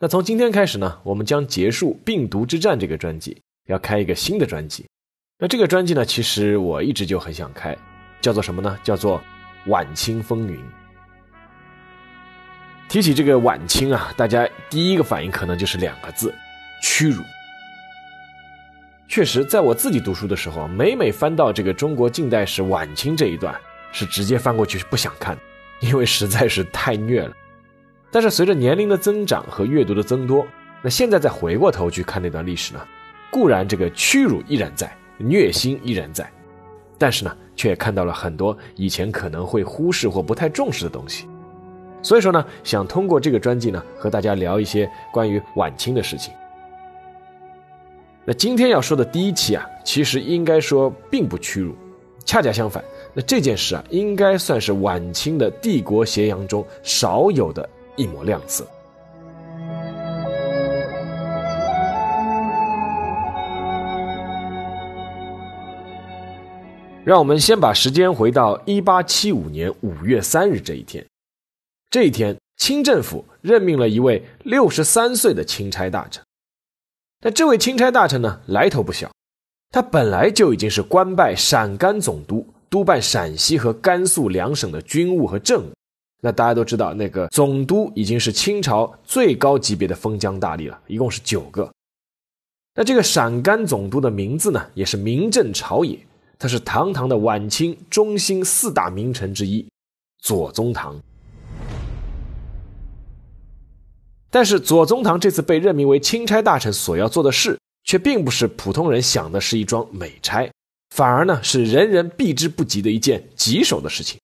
那从今天开始呢，我们将结束《病毒之战》这个专辑，要开一个新的专辑。那这个专辑呢，其实我一直就很想开，叫做什么呢？叫做《晚清风云》。提起这个晚清啊，大家第一个反应可能就是两个字：屈辱。确实，在我自己读书的时候，每每翻到这个中国近代史晚清这一段，是直接翻过去是不想看，因为实在是太虐了。但是随着年龄的增长和阅读的增多，那现在再回过头去看那段历史呢，固然这个屈辱依然在，虐心依然在，但是呢，却看到了很多以前可能会忽视或不太重视的东西。所以说呢，想通过这个专辑呢，和大家聊一些关于晚清的事情。那今天要说的第一期啊，其实应该说并不屈辱，恰恰相反，那这件事啊，应该算是晚清的帝国斜阳中少有的。一抹亮色。让我们先把时间回到一八七五年五月三日这一天。这一天，清政府任命了一位六十三岁的钦差大臣。那这位钦差大臣呢，来头不小，他本来就已经是官拜陕甘总督，督办陕西和甘肃两省的军务和政务。那大家都知道，那个总督已经是清朝最高级别的封疆大吏了，一共是九个。那这个陕甘总督的名字呢，也是名震朝野，他是堂堂的晚清中兴四大名臣之一，左宗棠。但是左宗棠这次被任命为钦差大臣，所要做的事，却并不是普通人想的是一桩美差，反而呢是人人避之不及的一件棘手的事情。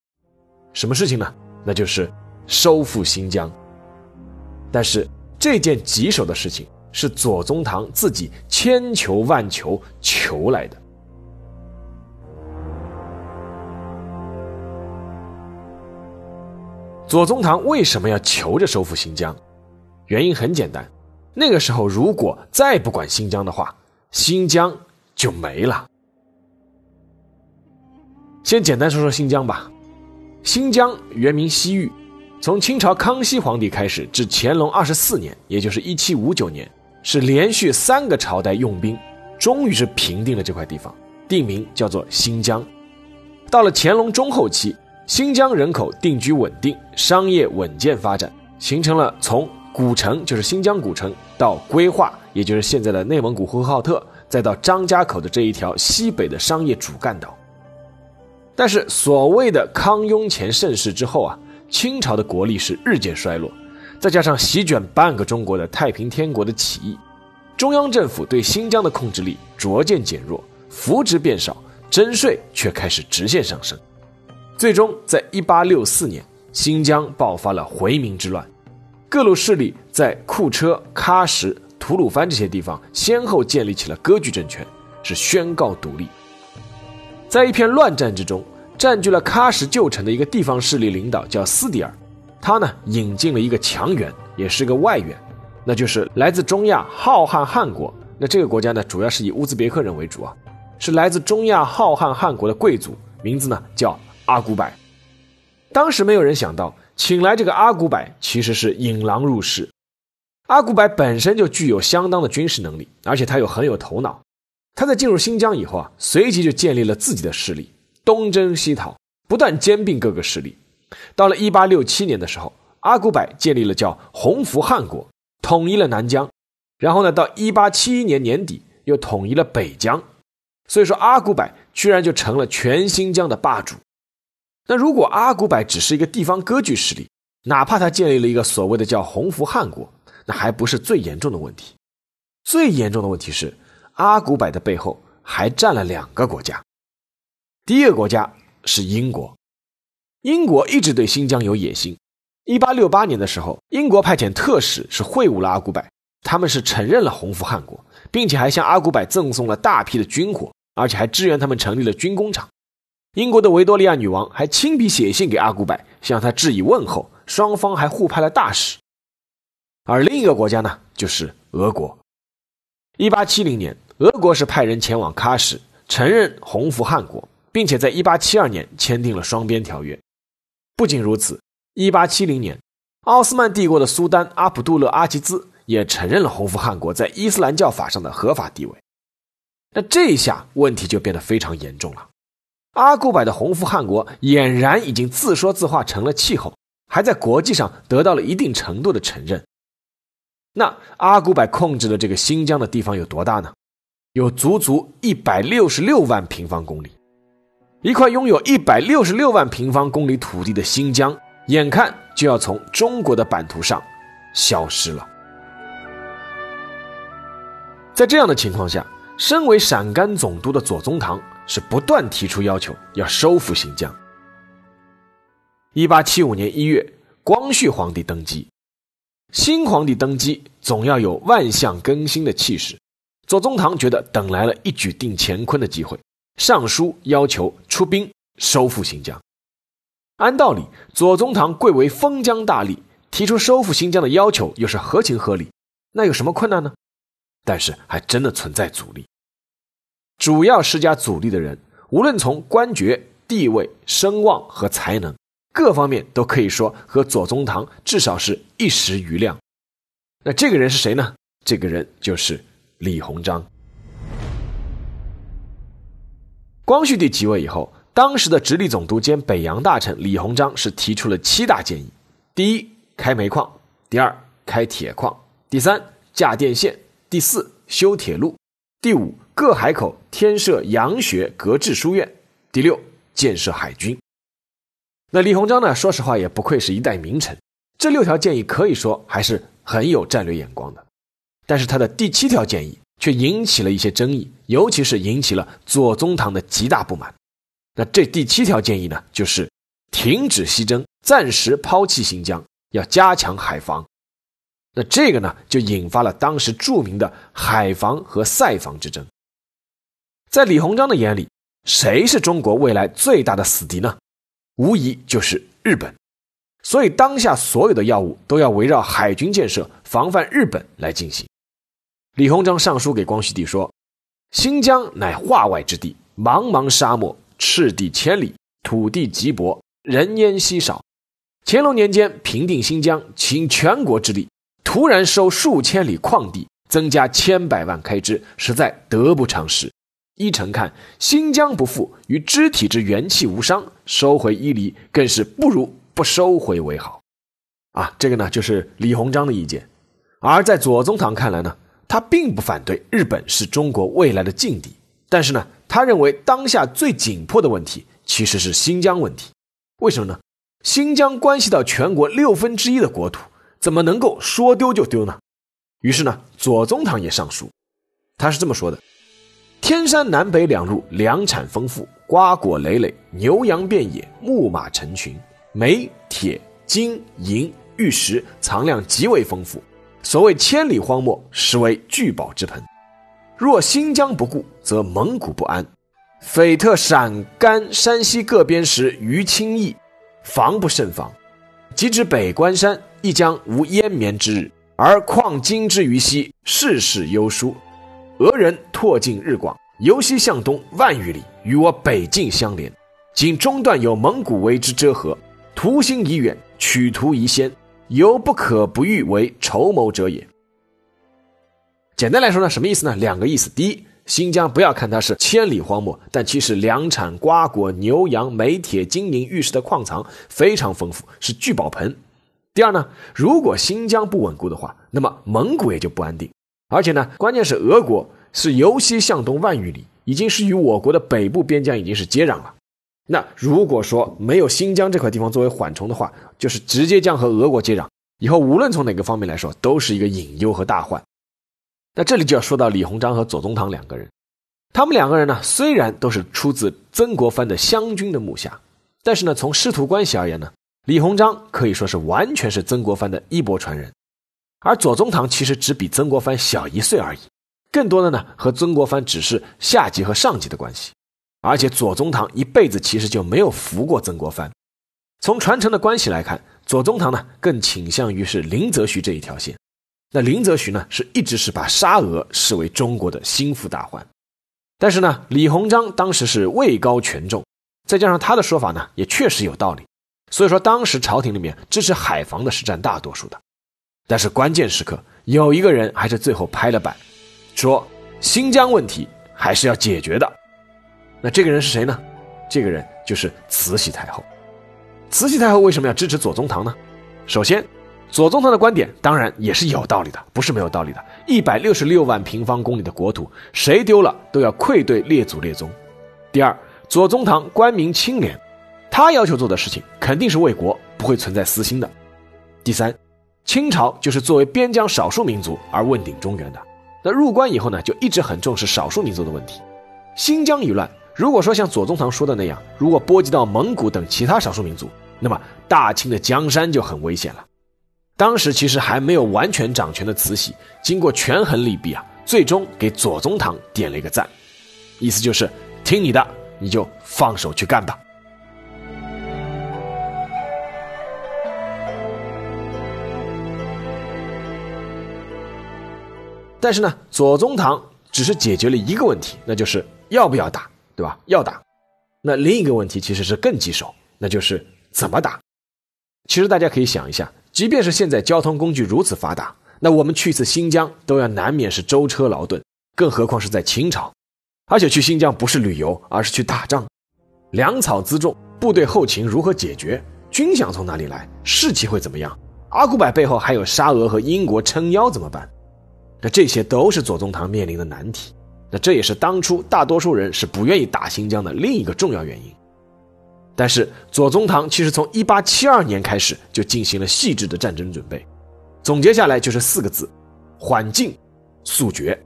什么事情呢？那就是收复新疆，但是这件棘手的事情是左宗棠自己千求万求求来的。左宗棠为什么要求着收复新疆？原因很简单，那个时候如果再不管新疆的话，新疆就没了。先简单说说新疆吧。新疆原名西域，从清朝康熙皇帝开始至乾隆二十四年，也就是一七五九年，是连续三个朝代用兵，终于是平定了这块地方，定名叫做新疆。到了乾隆中后期，新疆人口定居稳定，商业稳健发展，形成了从古城，就是新疆古城，到归化，也就是现在的内蒙古呼和浩特，再到张家口的这一条西北的商业主干道。但是，所谓的康雍乾盛世之后啊，清朝的国力是日渐衰落，再加上席卷半个中国的太平天国的起义，中央政府对新疆的控制力逐渐减弱，扶植变少，征税却开始直线上升。最终，在一八六四年，新疆爆发了回民之乱，各路势力在库车、喀什、吐鲁番这些地方先后建立起了割据政权，是宣告独立。在一片乱战之中，占据了喀什旧城的一个地方势力领导叫斯迪尔，他呢引进了一个强援，也是个外援，那就是来自中亚浩瀚汗国。那这个国家呢，主要是以乌兹别克人为主啊，是来自中亚浩瀚汗国的贵族，名字呢叫阿古柏。当时没有人想到，请来这个阿古柏其实是引狼入室。阿古柏本身就具有相当的军事能力，而且他又很有头脑。他在进入新疆以后啊，随即就建立了自己的势力，东征西讨，不断兼并各个势力。到了一八六七年的时候，阿古柏建立了叫洪福汗国，统一了南疆。然后呢，到一八七一年年底，又统一了北疆。所以说，阿古柏居然就成了全新疆的霸主。那如果阿古柏只是一个地方割据势力，哪怕他建立了一个所谓的叫洪福汗国，那还不是最严重的问题。最严重的问题是。阿古柏的背后还站了两个国家，第一个国家是英国。英国一直对新疆有野心。一八六八年的时候，英国派遣特使是会晤了阿古柏，他们是承认了洪福汗国，并且还向阿古柏赠送了大批的军火，而且还支援他们成立了军工厂。英国的维多利亚女王还亲笔写信给阿古柏，向他致以问候，双方还互派了大使。而另一个国家呢，就是俄国。一八七零年，俄国是派人前往喀什，承认洪福汗国，并且在一八七二年签订了双边条约。不仅如此，一八七零年，奥斯曼帝国的苏丹阿卜杜勒阿齐兹也承认了洪福汗国在伊斯兰教法上的合法地位。那这一下问题就变得非常严重了。阿古柏的洪福汗国俨然已经自说自话成了气候，还在国际上得到了一定程度的承认。那阿古柏控制的这个新疆的地方有多大呢？有足足一百六十六万平方公里。一块拥有一百六十六万平方公里土地的新疆，眼看就要从中国的版图上消失了。在这样的情况下，身为陕甘总督的左宗棠。是不断提出要求，要收复新疆。一八七五年一月，光绪皇帝登基。新皇帝登基，总要有万象更新的气势。左宗棠觉得等来了一举定乾坤的机会，上书要求出兵收复新疆。按道理，左宗棠贵为封疆大吏，提出收复新疆的要求又是合情合理，那有什么困难呢？但是还真的存在阻力。主要施加阻力的人，无论从官爵、地位、声望和才能各方面，都可以说和左宗棠至少是一时余量。那这个人是谁呢？这个人就是李鸿章。光绪帝即位以后，当时的直隶总督兼北洋大臣李鸿章是提出了七大建议：第一，开煤矿；第二，开铁矿；第三，架电线；第四，修铁路；第五。各海口添设洋学格致书院。第六，建设海军。那李鸿章呢？说实话，也不愧是一代名臣。这六条建议可以说还是很有战略眼光的。但是他的第七条建议却引起了一些争议，尤其是引起了左宗棠的极大不满。那这第七条建议呢，就是停止西征，暂时抛弃新疆，要加强海防。那这个呢，就引发了当时著名的海防和塞防之争。在李鸿章的眼里，谁是中国未来最大的死敌呢？无疑就是日本。所以当下所有的要务都要围绕海军建设、防范日本来进行。李鸿章上书给光绪帝说：“新疆乃化外之地，茫茫沙漠，赤地千里，土地瘠薄，人烟稀少。乾隆年间平定新疆，倾全国之力，突然收数千里旷地，增加千百万开支，实在得不偿失。”依臣看，新疆不复与肢体之元气无伤，收回伊犁更是不如不收回为好。啊，这个呢就是李鸿章的意见。而在左宗棠看来呢，他并不反对日本是中国未来的劲敌，但是呢，他认为当下最紧迫的问题其实是新疆问题。为什么呢？新疆关系到全国六分之一的国土，怎么能够说丢就丢呢？于是呢，左宗棠也上书，他是这么说的。天山南北两路粮产丰富，瓜果累累，牛羊遍野，牧马成群，煤、铁、金、银、玉石藏量极为丰富。所谓千里荒漠，实为聚宝之盆。若新疆不顾，则蒙古不安。匪特陕甘山西各边时于轻易，防不胜防。即指北关山亦将无烟绵之日，而况今之于西，世事优疏。俄人拓进日广，由西向东万余里，与我北境相连。仅中段有蒙古为之遮河，图心已远，取图宜先，犹不可不欲为筹谋者也。简单来说呢，什么意思呢？两个意思：第一，新疆不要看它是千里荒漠，但其实粮产、瓜果、牛羊、煤铁、金银、玉石的矿藏非常丰富，是聚宝盆；第二呢，如果新疆不稳固的话，那么蒙古也就不安定。而且呢，关键是俄国是由西向东万余里，已经是与我国的北部边疆已经是接壤了。那如果说没有新疆这块地方作为缓冲的话，就是直接将和俄国接壤，以后无论从哪个方面来说，都是一个隐忧和大患。那这里就要说到李鸿章和左宗棠两个人，他们两个人呢，虽然都是出自曾国藩的湘军的幕下，但是呢，从师徒关系而言呢，李鸿章可以说是完全是曾国藩的衣钵传人。而左宗棠其实只比曾国藩小一岁而已，更多的呢和曾国藩只是下级和上级的关系。而且左宗棠一辈子其实就没有服过曾国藩。从传承的关系来看，左宗棠呢更倾向于是林则徐这一条线。那林则徐呢是一直是把沙俄视为中国的心腹大患。但是呢，李鸿章当时是位高权重，再加上他的说法呢也确实有道理，所以说当时朝廷里面支持海防的是占大多数的。但是关键时刻，有一个人还是最后拍了板，说新疆问题还是要解决的。那这个人是谁呢？这个人就是慈禧太后。慈禧太后为什么要支持左宗棠呢？首先，左宗棠的观点当然也是有道理的，不是没有道理的。一百六十六万平方公里的国土，谁丢了都要愧对列祖列宗。第二，左宗棠官民清廉，他要求做的事情肯定是为国，不会存在私心的。第三，清朝就是作为边疆少数民族而问鼎中原的，那入关以后呢，就一直很重视少数民族的问题。新疆一乱。如果说像左宗棠说的那样，如果波及到蒙古等其他少数民族，那么大清的江山就很危险了。当时其实还没有完全掌权的慈禧，经过权衡利弊啊，最终给左宗棠点了一个赞，意思就是听你的，你就放手去干吧。但是呢，左宗棠只是解决了一个问题，那就是要不要打。对吧？要打，那另一个问题其实是更棘手，那就是怎么打。其实大家可以想一下，即便是现在交通工具如此发达，那我们去一次新疆都要难免是舟车劳顿，更何况是在清朝，而且去新疆不是旅游，而是去打仗，粮草辎重、部队后勤如何解决？军饷从哪里来？士气会怎么样？阿古柏背后还有沙俄和英国撑腰怎么办？那这些都是左宗棠面临的难题。那这也是当初大多数人是不愿意打新疆的另一个重要原因。但是左宗棠其实从一八七二年开始就进行了细致的战争准备，总结下来就是四个字：缓进速决。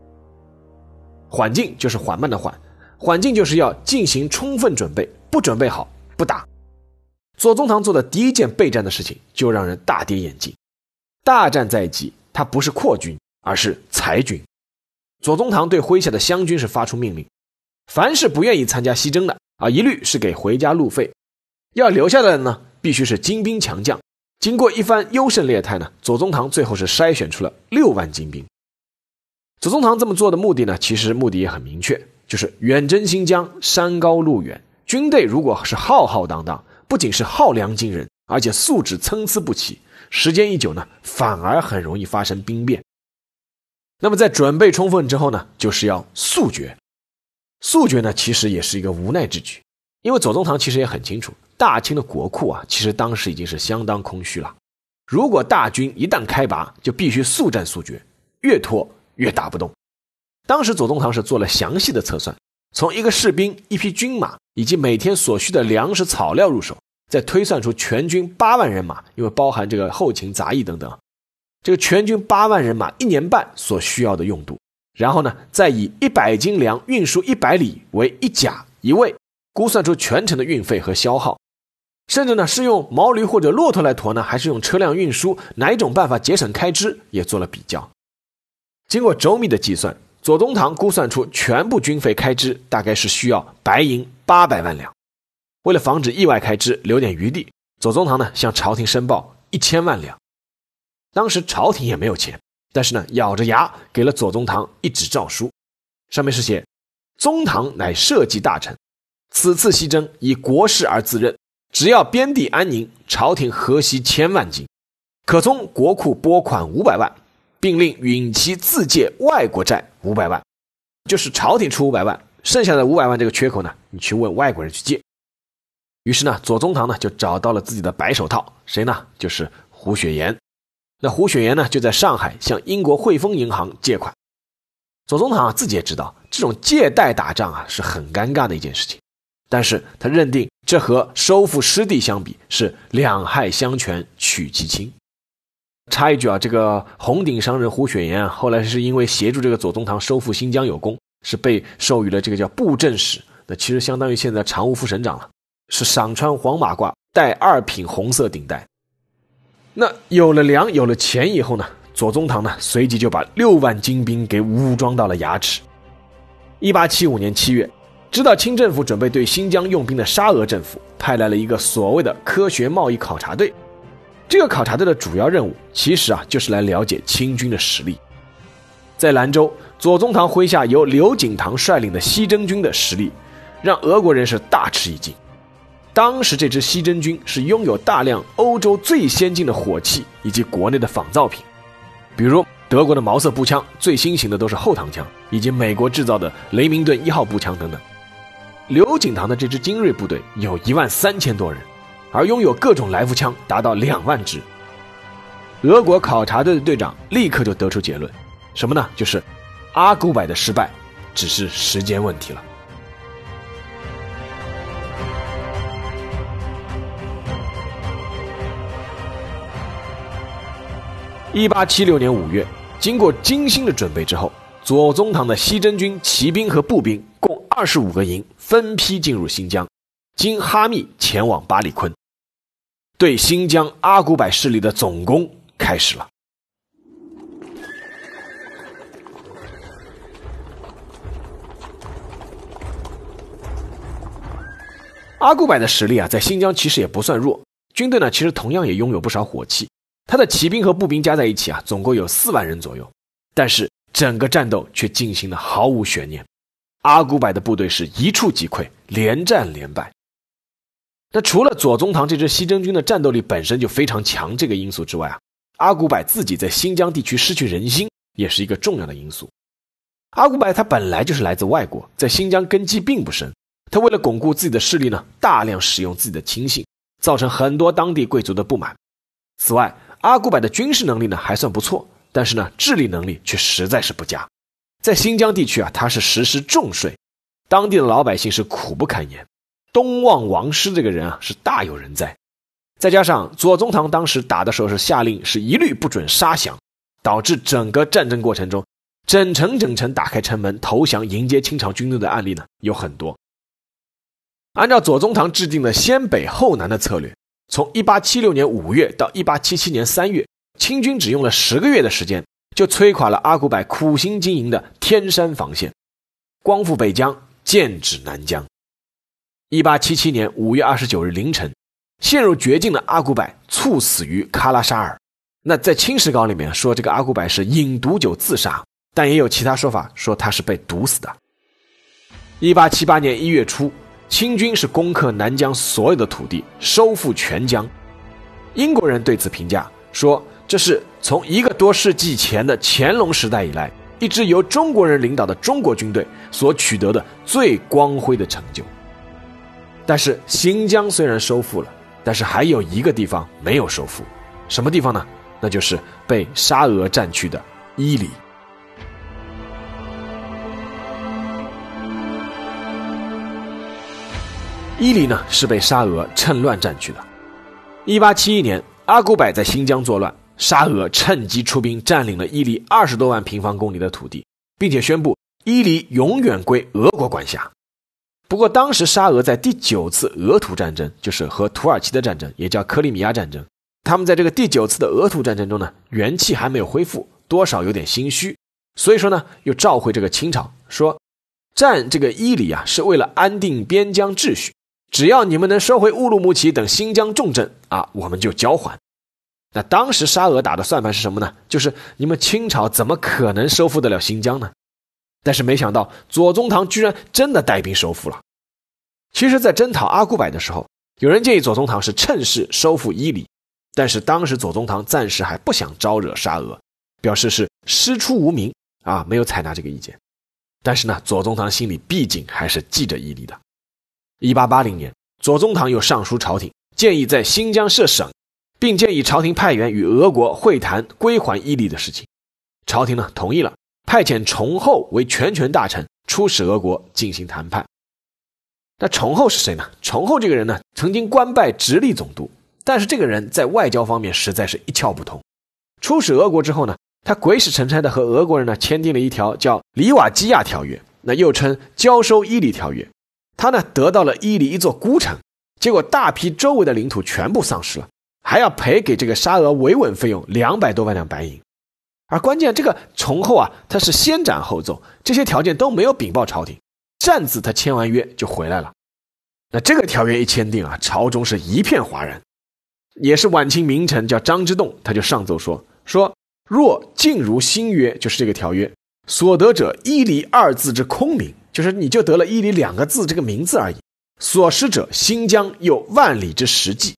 缓进就是缓慢的缓，缓进就是要进行充分准备，不准备好不打。左宗棠做的第一件备战的事情就让人大跌眼镜。大战在即，他不是扩军，而是裁军。左宗棠对麾下的湘军是发出命令，凡是不愿意参加西征的啊，一律是给回家路费；要留下来的呢，必须是精兵强将。经过一番优胜劣汰呢，左宗棠最后是筛选出了六万精兵。左宗棠这么做的目的呢，其实目的也很明确，就是远征新疆，山高路远，军队如果是浩浩荡荡，不仅是耗粮惊人，而且素质参差不齐，时间一久呢，反而很容易发生兵变。那么在准备充分之后呢，就是要速决。速决呢，其实也是一个无奈之举，因为左宗棠其实也很清楚，大清的国库啊，其实当时已经是相当空虚了。如果大军一旦开拔，就必须速战速决，越拖越打不动。当时左宗棠是做了详细的测算，从一个士兵、一匹军马以及每天所需的粮食草料入手，再推算出全军八万人马，因为包含这个后勤杂役等等。这个全军八万人马一年半所需要的用度，然后呢，再以一百斤粮运输一百里为一甲一位，估算出全程的运费和消耗，甚至呢是用毛驴或者骆驼来驮呢，还是用车辆运输，哪一种办法节省开支，也做了比较。经过周密的计算，左宗棠估算出全部军费开支大概是需要白银八百万两。为了防止意外开支，留点余地，左宗棠呢向朝廷申报一千万两。当时朝廷也没有钱，但是呢，咬着牙给了左宗棠一纸诏书，上面是写：“宗棠乃社稷大臣，此次西征以国事而自任，只要边地安宁，朝廷河西千万金，可从国库拨款五百万，并令允其自借外国债五百万，就是朝廷出五百万，剩下的五百万这个缺口呢，你去问外国人去借。”于是呢，左宗棠呢就找到了自己的白手套，谁呢？就是胡雪岩。那胡雪岩呢，就在上海向英国汇丰银行借款。左宗棠，自己也知道这种借贷打仗啊是很尴尬的一件事情，但是他认定这和收复失地相比是两害相权取其轻。插一句啊，这个红顶商人胡雪岩啊，后来是因为协助这个左宗棠收复新疆有功，是被授予了这个叫布政使，那其实相当于现在常务副省长了，是赏穿黄马褂，戴二品红色顶戴。那有了粮，有了钱以后呢？左宗棠呢随即就把六万精兵给武装到了牙齿。一八七五年七月，知道清政府准备对新疆用兵的沙俄政府派来了一个所谓的科学贸易考察队。这个考察队的主要任务其实啊就是来了解清军的实力。在兰州，左宗棠麾下由刘景堂率领的西征军的实力，让俄国人是大吃一惊。当时这支西征军是拥有大量欧洲最先进的火器以及国内的仿造品，比如德国的毛瑟步枪，最新型的都是后膛枪，以及美国制造的雷明顿一号步枪等等。刘景堂的这支精锐部队有一万三千多人。而拥有各种来福枪达到两万支。俄国考察队的队长立刻就得出结论，什么呢？就是阿古柏的失败只是时间问题了。一八七六年五月，经过精心的准备之后，左宗棠的西征军骑兵和步兵共二十五个营，分批进入新疆，经哈密前往巴里坤。对新疆阿古柏势力的总攻开始了。阿古柏的实力啊，在新疆其实也不算弱，军队呢，其实同样也拥有不少火器。他的骑兵和步兵加在一起啊，总共有四万人左右。但是整个战斗却进行的毫无悬念，阿古柏的部队是一触即溃，连战连败。那除了左宗棠这支西征军的战斗力本身就非常强这个因素之外啊，阿古柏自己在新疆地区失去人心也是一个重要的因素。阿古柏他本来就是来自外国，在新疆根基并不深，他为了巩固自己的势力呢，大量使用自己的亲信，造成很多当地贵族的不满。此外，阿古柏的军事能力呢还算不错，但是呢治理能力却实在是不佳。在新疆地区啊，他是实施重税，当地的老百姓是苦不堪言。东望王师这个人啊是大有人在，再加上左宗棠当时打的时候是下令是一律不准杀降，导致整个战争过程中，整城整城打开城门投降迎接清朝军队的案例呢有很多。按照左宗棠制定的先北后南的策略，从1876年5月到1877年3月，清军只用了十个月的时间，就摧垮了阿古柏苦心经营的天山防线，光复北疆，剑指南疆。一八七七年五月二十九日凌晨，陷入绝境的阿古柏猝死于喀拉沙尔。那在清史稿里面说，这个阿古柏是饮毒酒自杀，但也有其他说法说他是被毒死的。一八七八年一月初，清军是攻克南疆所有的土地，收复全疆。英国人对此评价说，这是从一个多世纪前的乾隆时代以来，一支由中国人领导的中国军队所取得的最光辉的成就。但是新疆虽然收复了，但是还有一个地方没有收复，什么地方呢？那就是被沙俄占据的伊犁。伊犁呢是被沙俄趁乱占据的。一八七一年，阿古柏在新疆作乱，沙俄趁机出兵占领了伊犁二十多万平方公里的土地，并且宣布伊犁永远归俄国管辖。不过，当时沙俄在第九次俄土战争，就是和土耳其的战争，也叫克里米亚战争。他们在这个第九次的俄土战争中呢，元气还没有恢复，多少有点心虚，所以说呢，又召回这个清朝，说占这个伊犁啊，是为了安定边疆秩序，只要你们能收回乌鲁木齐等新疆重镇啊，我们就交还。那当时沙俄打的算盘是什么呢？就是你们清朝怎么可能收复得了新疆呢？但是没想到，左宗棠居然真的带兵收复了。其实，在征讨阿古柏的时候，有人建议左宗棠是趁势收复伊犁，但是当时左宗棠暂时还不想招惹沙俄，表示是师出无名啊，没有采纳这个意见。但是呢，左宗棠心里毕竟还是记着伊犁的。一八八零年，左宗棠又上书朝廷，建议在新疆设省，并建议朝廷派员与俄国会谈归还伊犁的事情。朝廷呢同意了。派遣崇厚为全权大臣出使俄国进行谈判。那崇厚是谁呢？崇厚这个人呢，曾经官拜直隶总督，但是这个人在外交方面实在是一窍不通。出使俄国之后呢，他鬼使神差的和俄国人呢签订了一条叫《里瓦基亚条约》，那又称《交收伊犁条约》。他呢得到了伊犁一座孤城，结果大批周围的领土全部丧失了，还要赔给这个沙俄维稳费用两百多万两白银。而关键这个崇厚啊，他是先斩后奏，这些条件都没有禀报朝廷，擅自他签完约就回来了。那这个条约一签订啊，朝中是一片哗然。也是晚清名臣叫张之洞，他就上奏说说若尽如新约，就是这个条约所得者伊犁二字之空名，就是你就得了伊犁两个字这个名字而已。所失者新疆有万里之实际。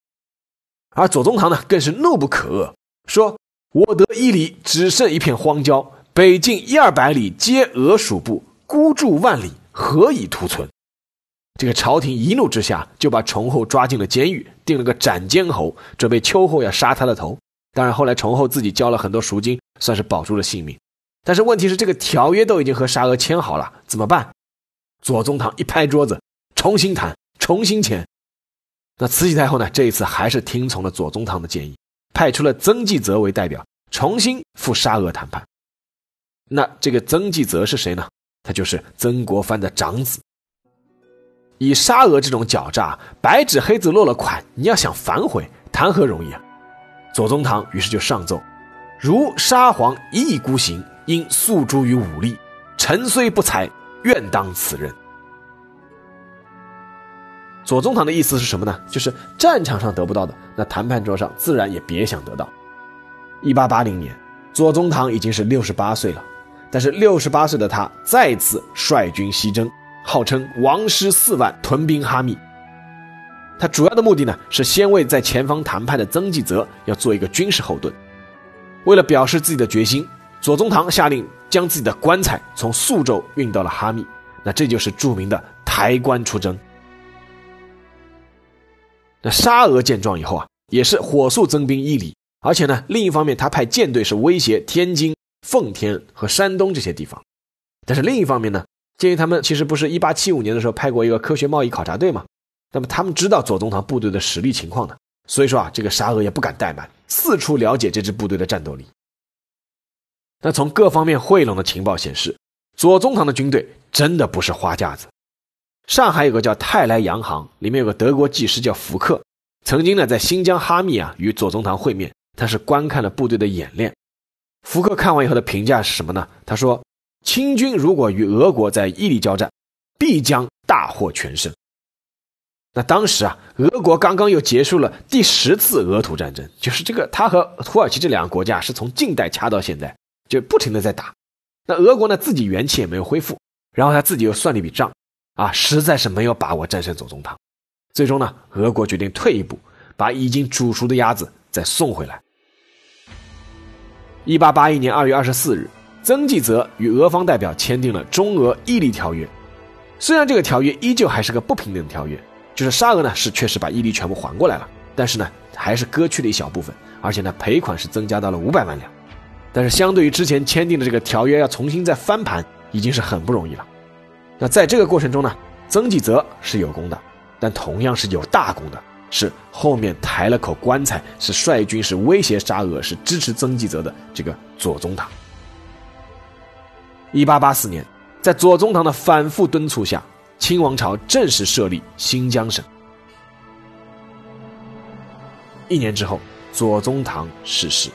而左宗棠呢，更是怒不可遏，说我得伊犁，只剩一片荒郊，北境一二百里皆俄属部，孤注万里，何以图存？这个朝廷一怒之下，就把崇厚抓进了监狱，定了个斩监侯，准备秋后要杀他的头。当然，后来崇厚自己交了很多赎金，算是保住了性命。但是问题是，这个条约都已经和沙俄签好了，怎么办？左宗棠一拍桌子，重新谈，重新签。那慈禧太后呢？这一次还是听从了左宗棠的建议，派出了曾纪泽为代表，重新赴沙俄谈判。那这个曾纪泽是谁呢？他就是曾国藩的长子。以沙俄这种狡诈，白纸黑字落了款，你要想反悔，谈何容易啊！左宗棠于是就上奏：如沙皇一意孤行，应诉诸于武力。臣虽不才，愿当此任。左宗棠的意思是什么呢？就是战场上得不到的，那谈判桌上自然也别想得到。一八八零年，左宗棠已经是六十八岁了，但是六十八岁的他再次率军西征。号称王师四万屯兵哈密，他主要的目的呢是先为在前方谈判的曾纪泽要做一个军事后盾。为了表示自己的决心，左宗棠下令将自己的棺材从宿州运到了哈密，那这就是著名的抬棺出征。那沙俄见状以后啊，也是火速增兵伊犁，而且呢，另一方面他派舰队是威胁天津、奉天和山东这些地方，但是另一方面呢。鉴于他们其实不是一八七五年的时候派过一个科学贸易考察队嘛，那么他们知道左宗棠部队的实力情况的，所以说啊，这个沙俄也不敢怠慢，四处了解这支部队的战斗力。那从各方面汇拢的情报显示，左宗棠的军队真的不是花架子。上海有个叫泰来洋行，里面有个德国技师叫福克，曾经呢在新疆哈密啊与左宗棠会面，他是观看了部队的演练。福克看完以后的评价是什么呢？他说。清军如果与俄国在伊犁交战，必将大获全胜。那当时啊，俄国刚刚又结束了第十次俄土战争，就是这个他和土耳其这两个国家是从近代掐到现在，就不停的在打。那俄国呢，自己元气也没有恢复，然后他自己又算了一笔账，啊，实在是没有把握战胜左宗棠。最终呢，俄国决定退一步，把已经煮熟的鸭子再送回来。一八八一年二月二十四日。曾纪泽与俄方代表签订了中俄伊犁条约，虽然这个条约依旧还是个不平等条约，就是沙俄呢是确实把伊犁全部还过来了，但是呢还是割去了一小部分，而且呢赔款是增加到了五百万两，但是相对于之前签订的这个条约要重新再翻盘，已经是很不容易了。那在这个过程中呢，曾纪泽是有功的，但同样是有大功的，是后面抬了口棺材，是率军是威胁沙俄，是支持曾纪泽的这个左宗棠。一八八四年，在左宗棠的反复敦促下，清王朝正式设立新疆省。一年之后，左宗棠逝世。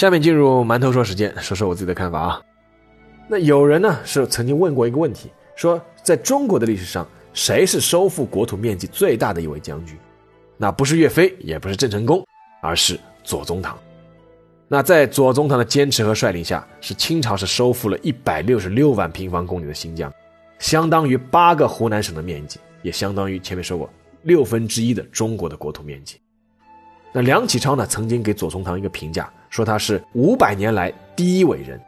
下面进入馒头说时间，说说我自己的看法啊。那有人呢是曾经问过一个问题，说在中国的历史上，谁是收复国土面积最大的一位将军？那不是岳飞，也不是郑成功，而是左宗棠。那在左宗棠的坚持和率领下，是清朝是收复了一百六十六万平方公里的新疆，相当于八个湖南省的面积，也相当于前面说过六分之一的中国的国土面积。那梁启超呢曾经给左宗棠一个评价。说他是五百年来第一伟人，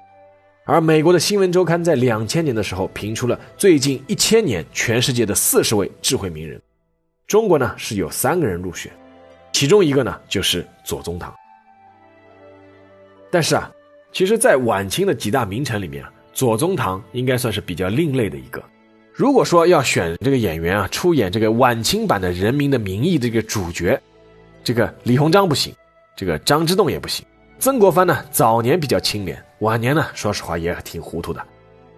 而美国的新闻周刊在两千年的时候评出了最近一千年全世界的四十位智慧名人，中国呢是有三个人入选，其中一个呢就是左宗棠。但是啊，其实，在晚清的几大名臣里面啊，左宗棠应该算是比较另类的一个。如果说要选这个演员啊，出演这个晚清版的《人民的名义》这个主角，这个李鸿章不行，这个张之洞也不行。曾国藩呢，早年比较清廉，晚年呢，说实话也挺糊涂的。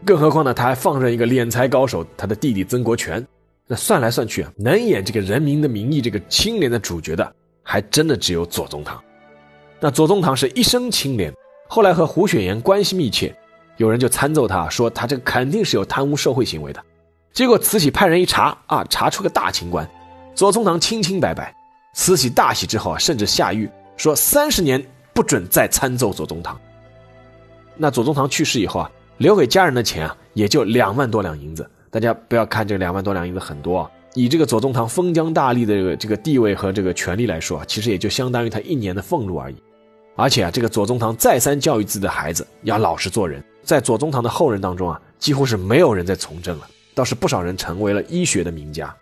更何况呢，他还放任一个敛财高手，他的弟弟曾国荃。那算来算去啊，能演这个《人民的名义》这个清廉的主角的，还真的只有左宗棠。那左宗棠是一生清廉，后来和胡雪岩关系密切，有人就参奏他说他这肯定是有贪污受贿行为的。结果慈禧派人一查啊，查出个大清官，左宗棠清清白白。慈禧大喜之后啊，甚至下谕说三十年不准再参奏左宗棠。那左宗棠去世以后啊，留给家人的钱啊，也就两万多两银子。大家不要看这两万多两银子很多啊，以这个左宗棠封疆大吏的这个这个地位和这个权力来说啊，其实也就相当于他一年的俸禄而已。而且啊，这个左宗棠再三教育自己的孩子要老实做人，在左宗棠的后人当中啊，几乎是没有人在从政了。倒是不少人成为了医学的名家，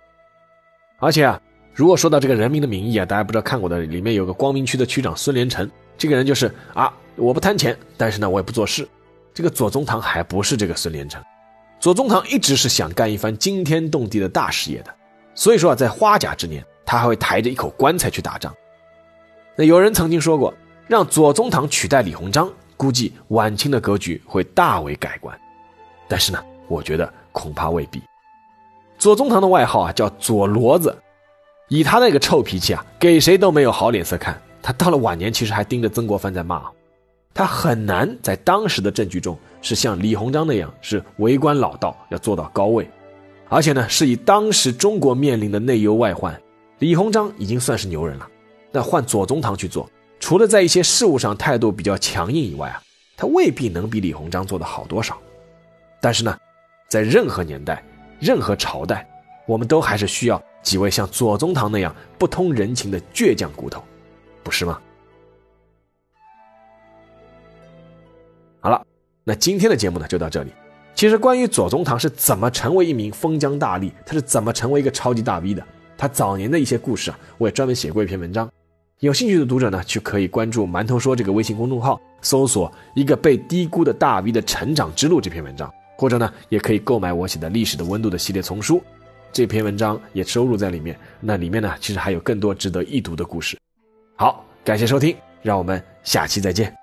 而且啊，如果说到这个《人民的名义》啊，大家不知道看过的，里面有个光明区的区长孙连成，这个人就是啊，我不贪钱，但是呢，我也不做事。这个左宗棠还不是这个孙连成，左宗棠一直是想干一番惊天动地的大事业的，所以说啊，在花甲之年，他还会抬着一口棺材去打仗。那有人曾经说过，让左宗棠取代李鸿章，估计晚清的格局会大为改观。但是呢，我觉得。恐怕未必。左宗棠的外号啊叫左骡子，以他那个臭脾气啊，给谁都没有好脸色看。他到了晚年，其实还盯着曾国藩在骂。他很难在当时的政局中是像李鸿章那样是为官老道，要做到高位。而且呢，是以当时中国面临的内忧外患，李鸿章已经算是牛人了。那换左宗棠去做，除了在一些事务上态度比较强硬以外啊，他未必能比李鸿章做的好多少。但是呢。在任何年代、任何朝代，我们都还是需要几位像左宗棠那样不通人情的倔强骨头，不是吗？好了，那今天的节目呢就到这里。其实关于左宗棠是怎么成为一名封疆大吏，他是怎么成为一个超级大 V 的，他早年的一些故事啊，我也专门写过一篇文章。有兴趣的读者呢，去可以关注“馒头说”这个微信公众号，搜索“一个被低估的大 V 的成长之路”这篇文章。或者呢，也可以购买我写的《历史的温度》的系列丛书，这篇文章也收录在里面。那里面呢，其实还有更多值得一读的故事。好，感谢收听，让我们下期再见。